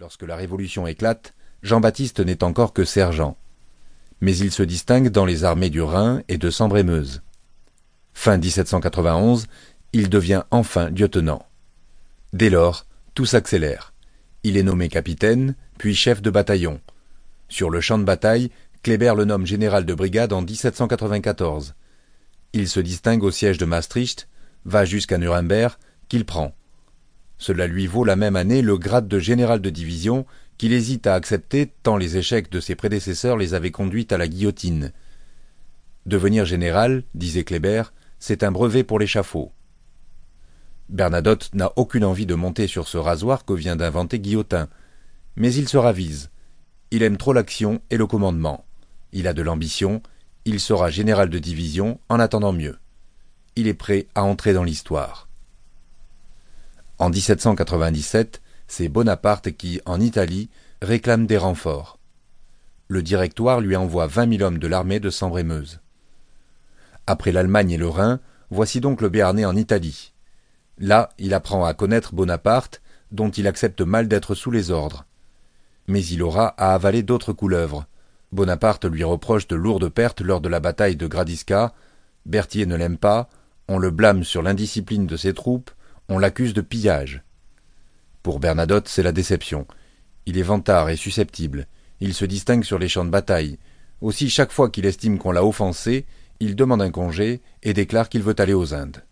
Lorsque la Révolution éclate, Jean-Baptiste n'est encore que sergent. Mais il se distingue dans les armées du Rhin et de Sambre-et-Meuse. Fin 1791, il devient enfin lieutenant. Dès lors, tout s'accélère. Il est nommé capitaine, puis chef de bataillon. Sur le champ de bataille, Kléber le nomme général de brigade en 1794. Il se distingue au siège de Maastricht, va jusqu'à Nuremberg, qu'il prend. Cela lui vaut la même année le grade de général de division qu'il hésite à accepter tant les échecs de ses prédécesseurs les avaient conduits à la guillotine. Devenir général, disait Kléber, c'est un brevet pour l'échafaud. Bernadotte n'a aucune envie de monter sur ce rasoir que vient d'inventer Guillotin, mais il se ravise. Il aime trop l'action et le commandement. Il a de l'ambition, il sera général de division en attendant mieux. Il est prêt à entrer dans l'histoire. En 1797, c'est Bonaparte qui, en Italie, réclame des renforts. Le directoire lui envoie vingt mille hommes de l'armée de Sambre-et-Meuse. Après l'Allemagne et le Rhin, voici donc le Béarnais en Italie. Là, il apprend à connaître Bonaparte, dont il accepte mal d'être sous les ordres. Mais il aura à avaler d'autres couleuvres. Bonaparte lui reproche de lourdes pertes lors de la bataille de Gradisca, Berthier ne l'aime pas, on le blâme sur l'indiscipline de ses troupes, on l'accuse de pillage. Pour Bernadotte, c'est la déception. Il est vantard et susceptible, il se distingue sur les champs de bataille. Aussi, chaque fois qu'il estime qu'on l'a offensé, il demande un congé et déclare qu'il veut aller aux Indes.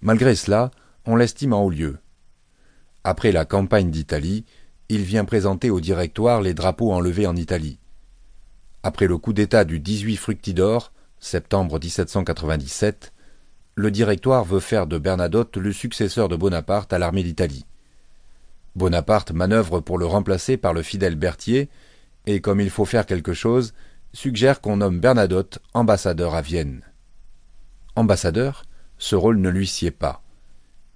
Malgré cela, on l'estime en haut lieu. Après la campagne d'Italie, il vient présenter au directoire les drapeaux enlevés en Italie. Après le coup d'État du 18 Fructidor, septembre 1797, le directoire veut faire de Bernadotte le successeur de Bonaparte à l'armée d'Italie. Bonaparte manœuvre pour le remplacer par le fidèle Berthier, et comme il faut faire quelque chose, suggère qu'on nomme Bernadotte ambassadeur à Vienne. Ambassadeur, ce rôle ne lui sied pas.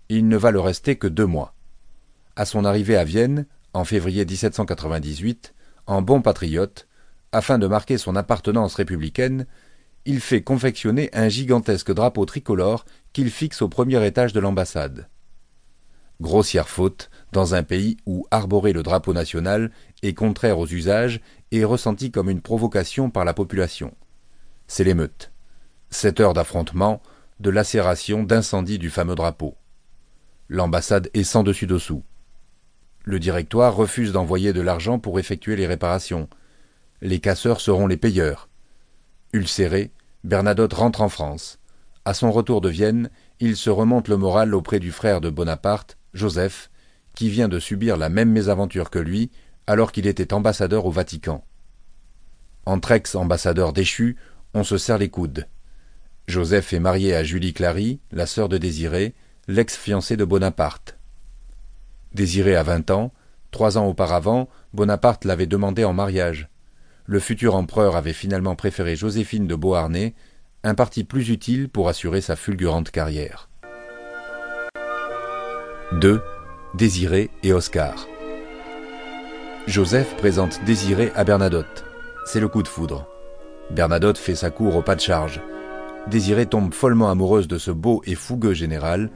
Il ne va le rester que deux mois. À son arrivée à Vienne, en février 1798, en bon patriote, afin de marquer son appartenance républicaine, il fait confectionner un gigantesque drapeau tricolore qu'il fixe au premier étage de l'ambassade. Grossière faute dans un pays où arborer le drapeau national est contraire aux usages et ressenti comme une provocation par la population. C'est l'émeute. Sept heures d'affrontement, de lacération, d'incendie du fameux drapeau. L'ambassade est sans dessus dessous. Le directoire refuse d'envoyer de l'argent pour effectuer les réparations. Les casseurs seront les payeurs. Ulcéré, Bernadotte rentre en France. À son retour de Vienne, il se remonte le moral auprès du frère de Bonaparte, Joseph, qui vient de subir la même mésaventure que lui, alors qu'il était ambassadeur au Vatican. Entre ex-ambassadeurs déchus, on se serre les coudes. Joseph est marié à Julie Clary, la sœur de Désiré, l'ex-fiancée de Bonaparte. Désiré a vingt ans, trois ans auparavant, Bonaparte l'avait demandé en mariage. Le futur empereur avait finalement préféré Joséphine de Beauharnais, un parti plus utile pour assurer sa fulgurante carrière. 2. Désiré et Oscar. Joseph présente Désiré à Bernadotte. C'est le coup de foudre. Bernadotte fait sa cour au pas de charge. Désiré tombe follement amoureuse de ce beau et fougueux général.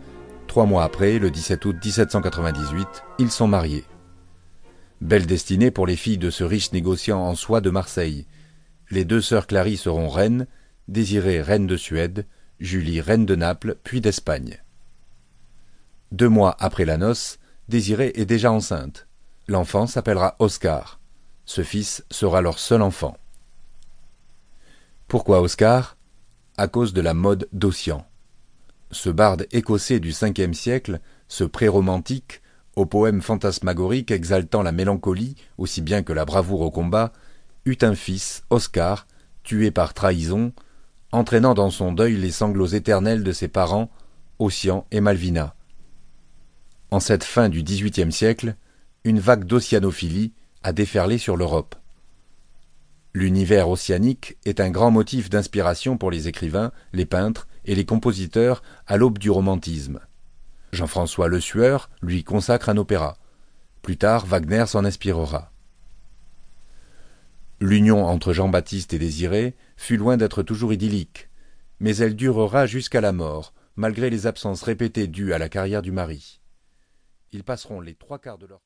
Trois mois après, le 17 août 1798, ils sont mariés. Belle destinée pour les filles de ce riche négociant en soie de Marseille. Les deux sœurs Clary seront reines, Désirée reine de Suède, Julie reine de Naples, puis d'Espagne. Deux mois après la noce, Désirée est déjà enceinte. L'enfant s'appellera Oscar. Ce fils sera leur seul enfant. Pourquoi Oscar? À cause de la mode d'Ossian. Ce barde écossais du Ve siècle, ce pré-romantique, au poème fantasmagorique exaltant la mélancolie aussi bien que la bravoure au combat, eut un fils, Oscar, tué par trahison, entraînant dans son deuil les sanglots éternels de ses parents, Ossian et Malvina. En cette fin du XVIIIe siècle, une vague d'ossianophilie a déferlé sur l'Europe. L'univers ossianique est un grand motif d'inspiration pour les écrivains, les peintres et les compositeurs à l'aube du romantisme. Jean-François Le Sueur lui consacre un opéra. Plus tard, Wagner s'en inspirera. L'union entre Jean-Baptiste et Désiré fut loin d'être toujours idyllique, mais elle durera jusqu'à la mort, malgré les absences répétées dues à la carrière du mari. Ils passeront les trois quarts de leur